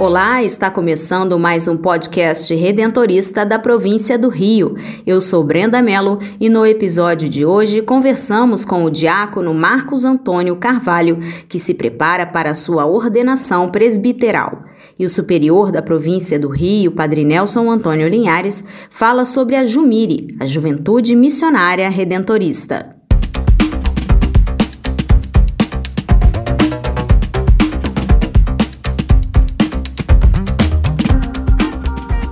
Olá, está começando mais um podcast redentorista da província do Rio. Eu sou Brenda Mello e no episódio de hoje conversamos com o diácono Marcos Antônio Carvalho, que se prepara para sua ordenação presbiteral. E o superior da província do Rio, Padre Nelson Antônio Linhares, fala sobre a Jumire, a Juventude Missionária Redentorista.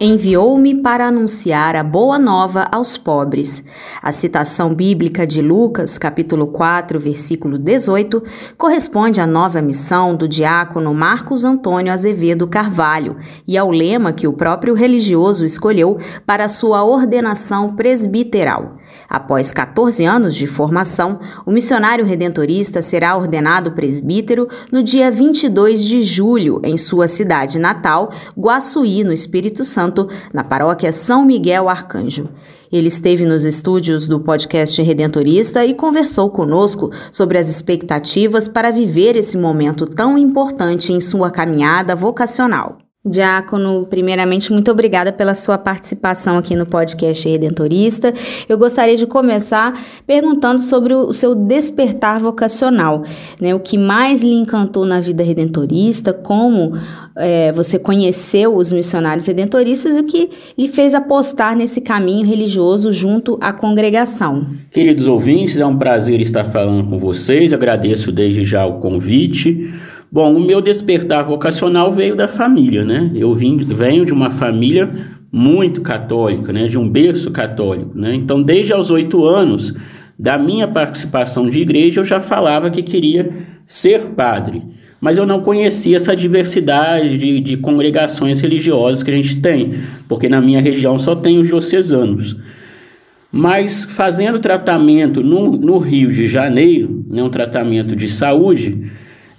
Enviou-me para anunciar a boa nova aos pobres. A citação bíblica de Lucas, capítulo 4, versículo 18, corresponde à nova missão do diácono Marcos Antônio Azevedo Carvalho e ao lema que o próprio religioso escolheu para sua ordenação presbiteral. Após 14 anos de formação, o missionário redentorista será ordenado presbítero no dia 22 de julho, em sua cidade natal, Guaçuí, no Espírito Santo, na paróquia São Miguel Arcanjo. Ele esteve nos estúdios do podcast Redentorista e conversou conosco sobre as expectativas para viver esse momento tão importante em sua caminhada vocacional. Diácono, primeiramente, muito obrigada pela sua participação aqui no podcast Redentorista. Eu gostaria de começar perguntando sobre o seu despertar vocacional, né? O que mais lhe encantou na vida redentorista, como é, você conheceu os missionários redentoristas e o que lhe fez apostar nesse caminho religioso junto à congregação. Queridos ouvintes, é um prazer estar falando com vocês. Agradeço desde já o convite. Bom, o meu despertar vocacional veio da família, né? Eu vim, venho de uma família muito católica, né? De um berço católico, né? Então, desde aos oito anos da minha participação de igreja, eu já falava que queria ser padre. Mas eu não conhecia essa diversidade de, de congregações religiosas que a gente tem, porque na minha região só tem os diocesanos. Mas fazendo tratamento no, no Rio de Janeiro, né, um tratamento de saúde,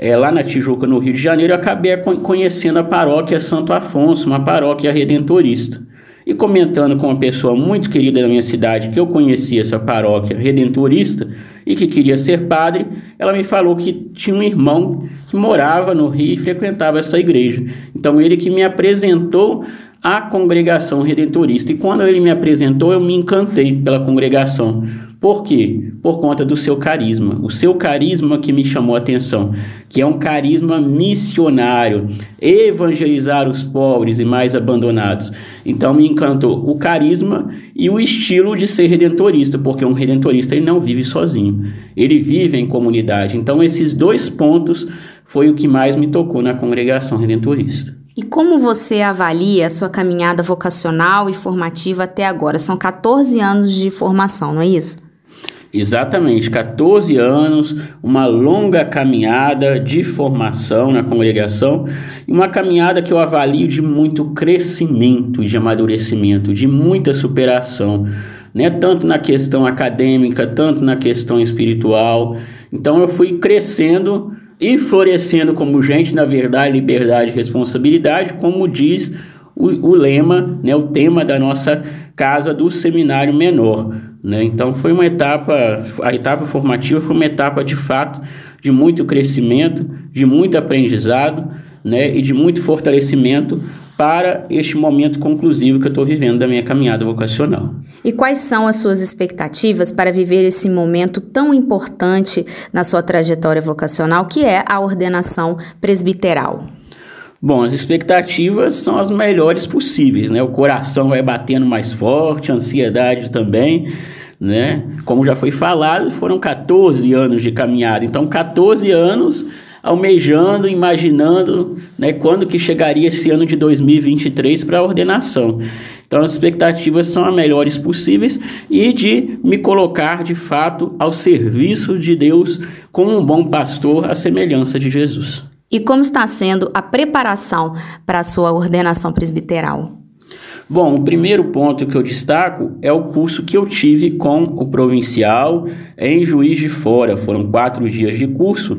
é, lá na Tijuca, no Rio de Janeiro, eu acabei conhecendo a paróquia Santo Afonso, uma paróquia redentorista. E comentando com uma pessoa muito querida da minha cidade, que eu conhecia essa paróquia redentorista e que queria ser padre, ela me falou que tinha um irmão que morava no Rio e frequentava essa igreja. Então, ele que me apresentou a congregação redentorista. E quando ele me apresentou, eu me encantei pela congregação. Por quê? Por conta do seu carisma. O seu carisma que me chamou a atenção, que é um carisma missionário, evangelizar os pobres e mais abandonados. Então me encantou o carisma e o estilo de ser redentorista, porque um redentorista ele não vive sozinho, ele vive em comunidade. Então esses dois pontos foi o que mais me tocou na congregação redentorista. E como você avalia a sua caminhada vocacional e formativa até agora? São 14 anos de formação, não é isso? Exatamente, 14 anos, uma longa caminhada de formação na congregação, uma caminhada que eu avalio de muito crescimento, de amadurecimento, de muita superação, né? tanto na questão acadêmica, tanto na questão espiritual. Então eu fui crescendo e florescendo como gente, na verdade, liberdade e responsabilidade, como diz o, o lema, né, o tema da nossa casa do seminário menor. Né? Então foi uma etapa, a etapa formativa foi uma etapa de fato de muito crescimento, de muito aprendizado né, e de muito fortalecimento para este momento conclusivo que eu estou vivendo da minha caminhada vocacional. E quais são as suas expectativas para viver esse momento tão importante na sua trajetória vocacional, que é a ordenação presbiteral? Bom, as expectativas são as melhores possíveis, né? O coração vai batendo mais forte, a ansiedade também, né? Como já foi falado, foram 14 anos de caminhada. Então, 14 anos almejando, imaginando né, quando que chegaria esse ano de 2023 para a ordenação. Então as expectativas são as melhores possíveis e de me colocar de fato ao serviço de Deus como um bom pastor à semelhança de Jesus. E como está sendo a preparação para a sua ordenação presbiteral? Bom, o primeiro ponto que eu destaco é o curso que eu tive com o provincial em Juiz de Fora. Foram quatro dias de curso.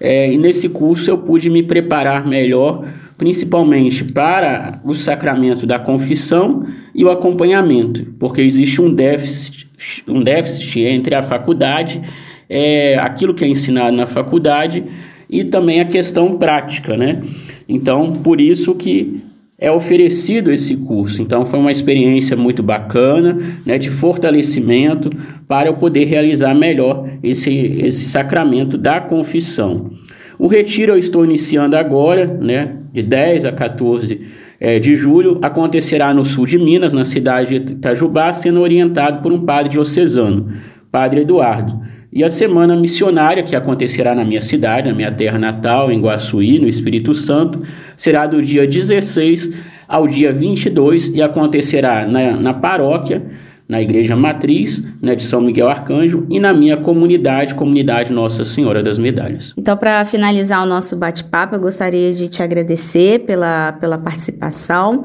É, e nesse curso eu pude me preparar melhor, principalmente para o sacramento da confissão e o acompanhamento, porque existe um déficit, um déficit entre a faculdade, é, aquilo que é ensinado na faculdade e também a questão prática, né? Então, por isso que é oferecido esse curso. Então foi uma experiência muito bacana, né, de fortalecimento para eu poder realizar melhor esse, esse sacramento da confissão. O retiro eu estou iniciando agora, né, de 10 a 14 é, de julho, acontecerá no sul de Minas, na cidade de Itajubá, sendo orientado por um padre diocesano, Padre Eduardo. E a semana missionária, que acontecerá na minha cidade, na minha terra natal, em Guaçuí, no Espírito Santo, será do dia 16 ao dia 22 e acontecerá na, na paróquia na igreja matriz né, de São Miguel Arcanjo e na minha comunidade, comunidade Nossa Senhora das Medalhas. Então, para finalizar o nosso bate-papo, eu gostaria de te agradecer pela, pela participação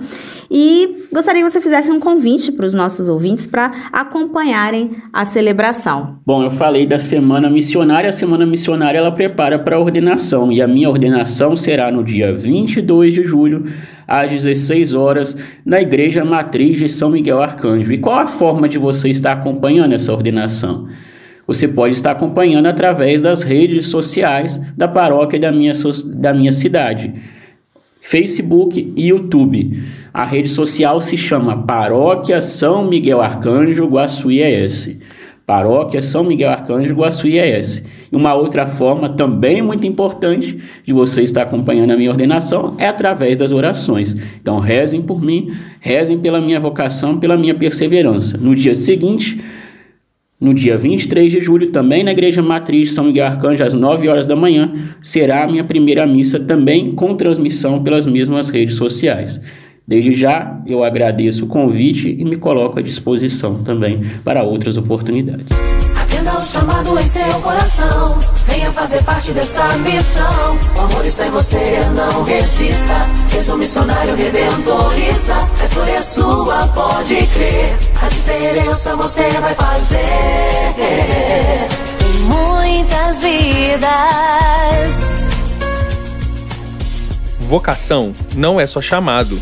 e gostaria que você fizesse um convite para os nossos ouvintes para acompanharem a celebração. Bom, eu falei da Semana Missionária, a Semana Missionária ela prepara para a ordenação e a minha ordenação será no dia 22 de julho às 16 horas na Igreja Matriz de São Miguel Arcanjo. E qual a forma de você estar acompanhando essa ordenação? Você pode estar acompanhando através das redes sociais da paróquia da minha, da minha cidade. Facebook e YouTube. A rede social se chama Paróquia São Miguel Arcanjo Guaçuí ES. Paróquia São Miguel Arcanjo Guaçuí ES. E uma outra forma também muito importante de você estar acompanhando a minha ordenação é através das orações. Então rezem por mim, rezem pela minha vocação, pela minha perseverança. No dia seguinte, no dia 23 de julho, também na Igreja Matriz de São Miguel Arcanjo, às 9 horas da manhã, será a minha primeira missa também com transmissão pelas mesmas redes sociais. Desde já, eu agradeço o convite e me coloco à disposição também para outras oportunidades. Atenda o chamado em seu coração, venha fazer parte desta missão. O amor está em você, não resista. Seja um missionário redentorista, a escolha é sua, pode crer. A diferença você vai fazer em muitas vidas. Vocação não é só chamado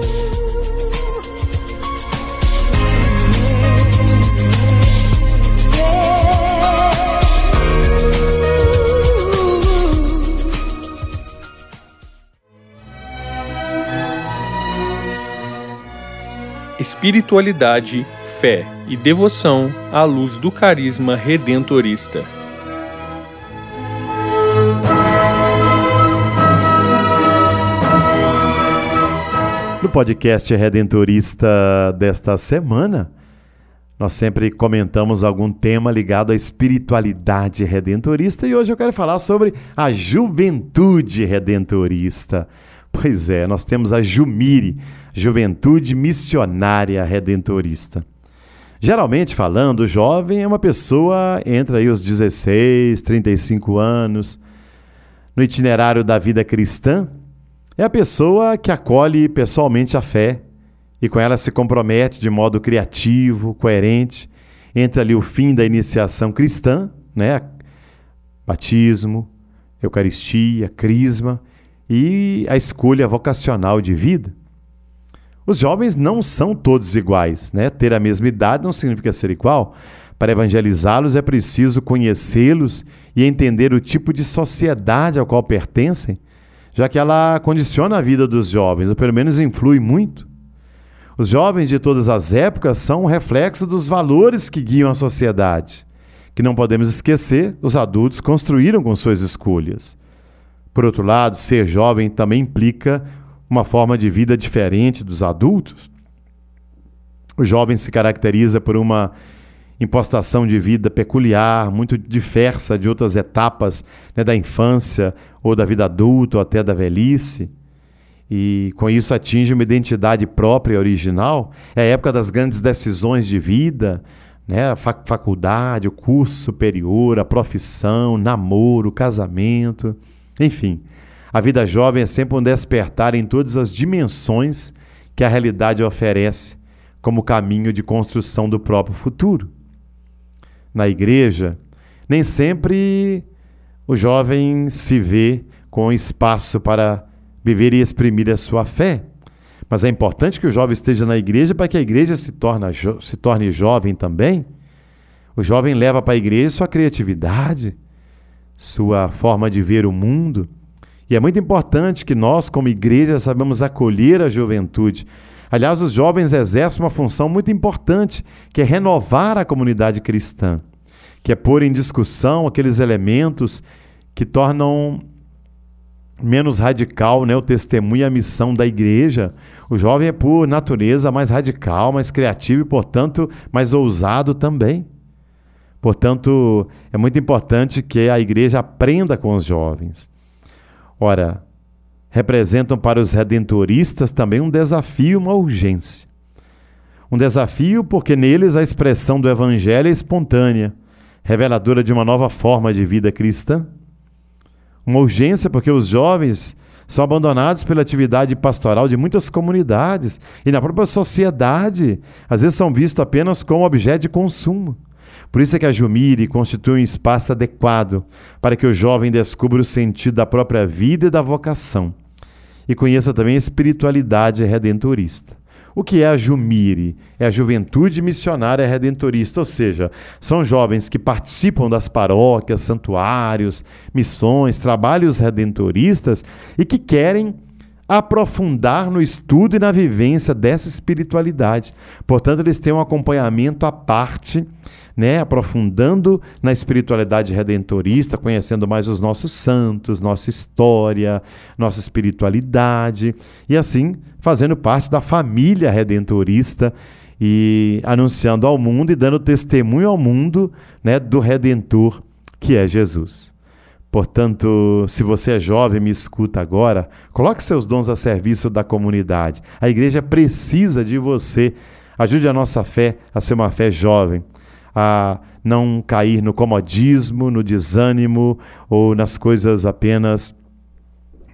Espiritualidade, fé e devoção à luz do carisma redentorista. No podcast Redentorista desta semana, nós sempre comentamos algum tema ligado à espiritualidade redentorista e hoje eu quero falar sobre a juventude redentorista. Pois é, nós temos a Jumire, Juventude Missionária Redentorista. Geralmente falando, o jovem é uma pessoa entre aí os 16, 35 anos. No itinerário da vida cristã, é a pessoa que acolhe pessoalmente a fé e com ela se compromete de modo criativo, coerente, entre ali o fim da iniciação cristã, né? Batismo, Eucaristia, Crisma e a escolha vocacional de vida. Os jovens não são todos iguais, né? Ter a mesma idade não significa ser igual. Para evangelizá-los é preciso conhecê-los e entender o tipo de sociedade ao qual pertencem, já que ela condiciona a vida dos jovens, ou pelo menos influi muito. Os jovens de todas as épocas são um reflexo dos valores que guiam a sociedade, que não podemos esquecer, os adultos construíram com suas escolhas. Por outro lado, ser jovem também implica uma forma de vida diferente dos adultos. O jovem se caracteriza por uma impostação de vida peculiar, muito diversa de outras etapas né, da infância ou da vida adulta ou até da velhice. E com isso atinge uma identidade própria e original. É a época das grandes decisões de vida, né? a faculdade, o curso superior, a profissão, namoro, casamento, enfim. A vida jovem é sempre um despertar em todas as dimensões que a realidade oferece como caminho de construção do próprio futuro. Na igreja, nem sempre o jovem se vê com espaço para viver e exprimir a sua fé. Mas é importante que o jovem esteja na igreja para que a igreja se, se torne jovem também. O jovem leva para a igreja sua criatividade, sua forma de ver o mundo. E é muito importante que nós, como igreja, sabemos acolher a juventude. Aliás, os jovens exercem uma função muito importante, que é renovar a comunidade cristã, que é pôr em discussão aqueles elementos que tornam menos radical, né, o testemunho e a missão da igreja. O jovem é por natureza mais radical, mais criativo e, portanto, mais ousado também. Portanto, é muito importante que a igreja aprenda com os jovens. Ora, representam para os redentoristas também um desafio, uma urgência. Um desafio porque neles a expressão do evangelho é espontânea, reveladora de uma nova forma de vida cristã uma urgência porque os jovens são abandonados pela atividade pastoral de muitas comunidades e na própria sociedade, às vezes são vistos apenas como objeto de consumo. Por isso é que a Jumire constitui um espaço adequado para que o jovem descubra o sentido da própria vida e da vocação e conheça também a espiritualidade redentorista. O que é a Jumire? É a Juventude Missionária Redentorista, ou seja, são jovens que participam das paróquias, santuários, missões, trabalhos redentoristas e que querem aprofundar no estudo e na vivência dessa espiritualidade. Portanto, eles têm um acompanhamento à parte, né, aprofundando na espiritualidade redentorista, conhecendo mais os nossos santos, nossa história, nossa espiritualidade, e assim fazendo parte da família redentorista e anunciando ao mundo e dando testemunho ao mundo, né, do redentor que é Jesus. Portanto, se você é jovem e me escuta agora, coloque seus dons a serviço da comunidade. A igreja precisa de você. Ajude a nossa fé a ser uma fé jovem, a não cair no comodismo, no desânimo ou nas coisas apenas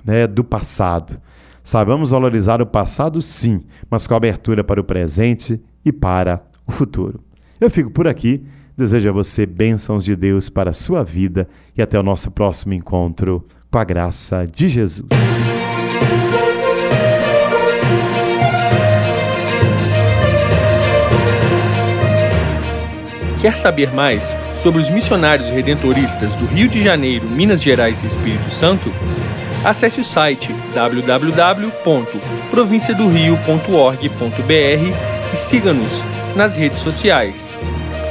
né, do passado. Sabemos valorizar o passado, sim, mas com abertura para o presente e para o futuro. Eu fico por aqui. Desejo a você bênçãos de Deus para a sua vida e até o nosso próximo encontro com a graça de Jesus. Quer saber mais sobre os missionários redentoristas do Rio de Janeiro, Minas Gerais e Espírito Santo? Acesse o site www.provinciadorio.org.br e siga-nos nas redes sociais.